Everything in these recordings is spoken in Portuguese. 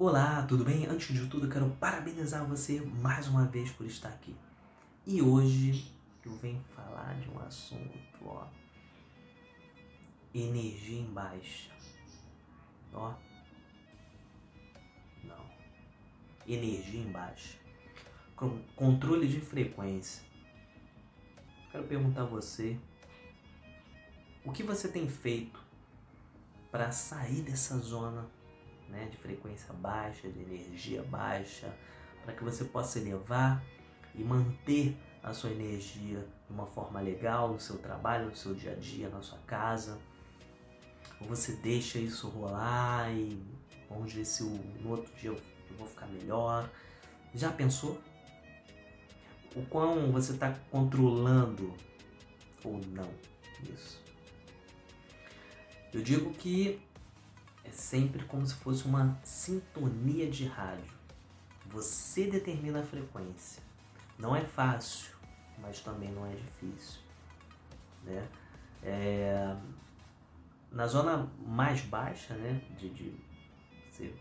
Olá, tudo bem? Antes de tudo, quero parabenizar você mais uma vez por estar aqui. E hoje eu venho falar de um assunto, ó. Energia em baixa. Ó. Não. Energia em baixa. Controle de frequência. Quero perguntar a você o que você tem feito para sair dessa zona né, de frequência baixa, de energia baixa, para que você possa elevar e manter a sua energia de uma forma legal no seu trabalho, no seu dia a dia, na sua casa. Ou você deixa isso rolar e vamos ver se no outro dia eu vou ficar melhor. Já pensou? O quão você está controlando ou não isso? Eu digo que é sempre como se fosse uma sintonia de rádio. Você determina a frequência. Não é fácil, mas também não é difícil. Né? É, na zona mais baixa, né, de, de você,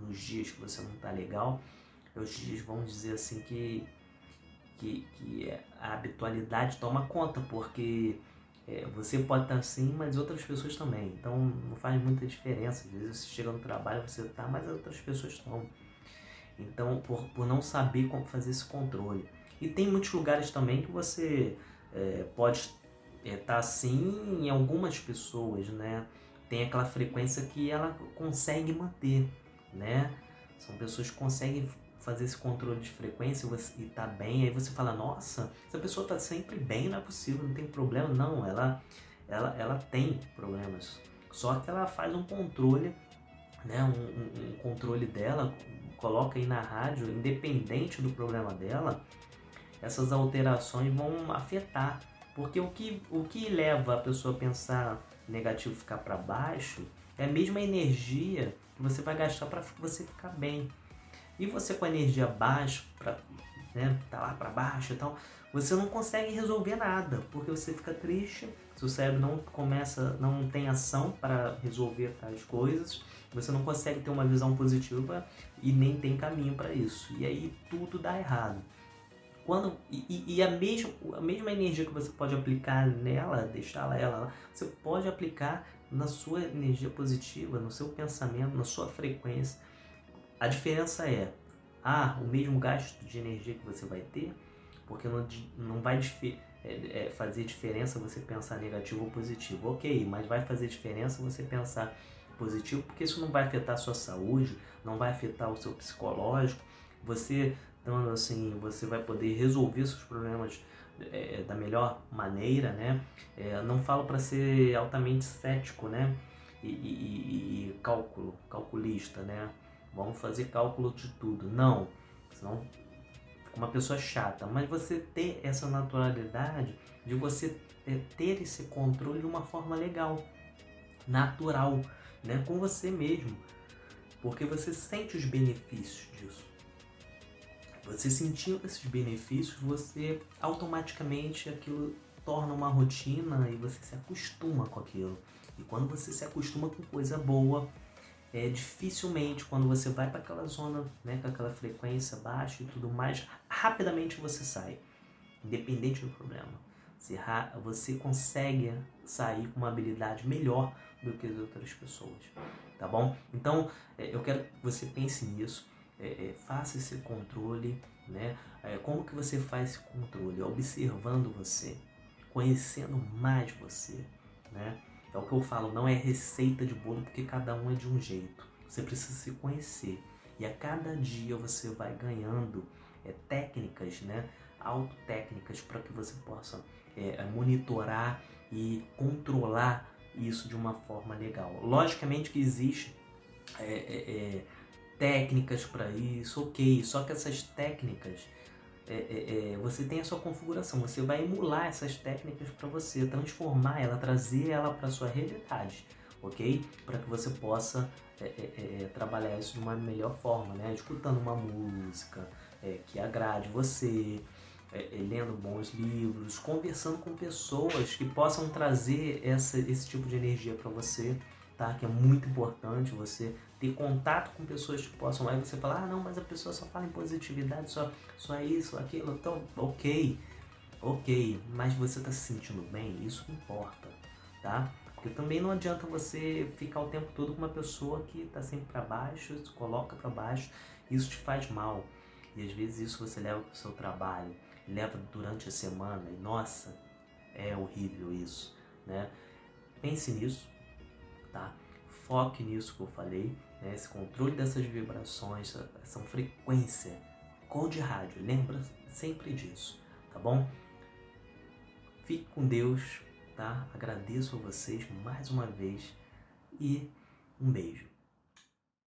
nos dias que você não está legal, os dias vamos dizer assim que, que, que a habitualidade toma conta, porque é, você pode estar assim, mas outras pessoas também. Então não faz muita diferença. Às vezes você chega no trabalho, você está, mas outras pessoas estão. Então, por, por não saber como fazer esse controle. E tem muitos lugares também que você é, pode estar é, tá assim em algumas pessoas, né? Tem aquela frequência que ela consegue manter, né? São pessoas que conseguem fazer esse controle de frequência e tá bem, aí você fala, nossa, essa pessoa tá sempre bem, não é possível, não tem problema. Não, ela, ela, ela tem problemas. Só que ela faz um controle, né, um, um, controle dela, coloca aí na rádio, independente do problema dela, essas alterações vão afetar. Porque o que, o que leva a pessoa a pensar negativo ficar para baixo é a mesma energia que você vai gastar para você ficar bem. E você com a energia baixa, pra, né, tá lá para baixo e tal, você não consegue resolver nada, porque você fica triste, seu cérebro não começa, não tem ação para resolver tais coisas, você não consegue ter uma visão positiva e nem tem caminho para isso. E aí tudo dá errado. Quando, e, e a, mesma, a mesma energia que você pode aplicar nela, deixá-la ela, você pode aplicar na sua energia positiva, no seu pensamento, na sua frequência. A diferença é, ah, o mesmo gasto de energia que você vai ter, porque não, não vai é, é, fazer diferença você pensar negativo ou positivo. Ok, mas vai fazer diferença você pensar positivo, porque isso não vai afetar a sua saúde, não vai afetar o seu psicológico. Você, então, assim, você vai poder resolver seus problemas é, da melhor maneira, né? É, não falo para ser altamente cético, né? E, e, e, cálculo, calculista, né? Vamos fazer cálculo de tudo. Não, senão uma pessoa chata. Mas você ter essa naturalidade de você ter esse controle de uma forma legal, natural, né? com você mesmo. Porque você sente os benefícios disso. Você sentindo esses benefícios, você automaticamente aquilo torna uma rotina e você se acostuma com aquilo. E quando você se acostuma com coisa boa, é, dificilmente quando você vai para aquela zona, né, com aquela frequência baixa e tudo mais, rapidamente você sai, independente do problema. Você, você consegue sair com uma habilidade melhor do que as outras pessoas, tá bom? Então, é, eu quero que você pense nisso, é, é, faça esse controle, né? É, como que você faz esse controle? Observando você, conhecendo mais você, né? É o que eu falo, não é receita de bolo porque cada um é de um jeito. Você precisa se conhecer. E a cada dia você vai ganhando é, técnicas, né? Autotécnicas para que você possa é, monitorar e controlar isso de uma forma legal. Logicamente que existe é, é, é técnicas para isso, ok. Só que essas técnicas é, é, é, você tem a sua configuração, você vai emular essas técnicas para você, transformar ela, trazer ela para sua realidade, ok? Para que você possa é, é, é, trabalhar isso de uma melhor forma, né? Escutando uma música que agrade você, lendo bons livros, conversando com pessoas que possam trazer essa, esse tipo de energia para você, tá? Que é muito importante você ter contato com pessoas que possam. Aí você fala, ah, não, mas a pessoa só fala em positividade, só, só isso, aquilo. Então, ok, ok, mas você está se sentindo bem? Isso importa, tá? Porque também não adianta você ficar o tempo todo com uma pessoa que está sempre para baixo, se coloca para baixo, isso te faz mal. E às vezes isso você leva para o seu trabalho, leva durante a semana, e nossa, é horrível isso, né? Pense nisso, tá? Foque nisso que eu falei, né? Esse controle dessas vibrações, essa frequência, cor de rádio, lembra sempre disso, tá bom? Fique com Deus, tá? Agradeço a vocês mais uma vez e um beijo.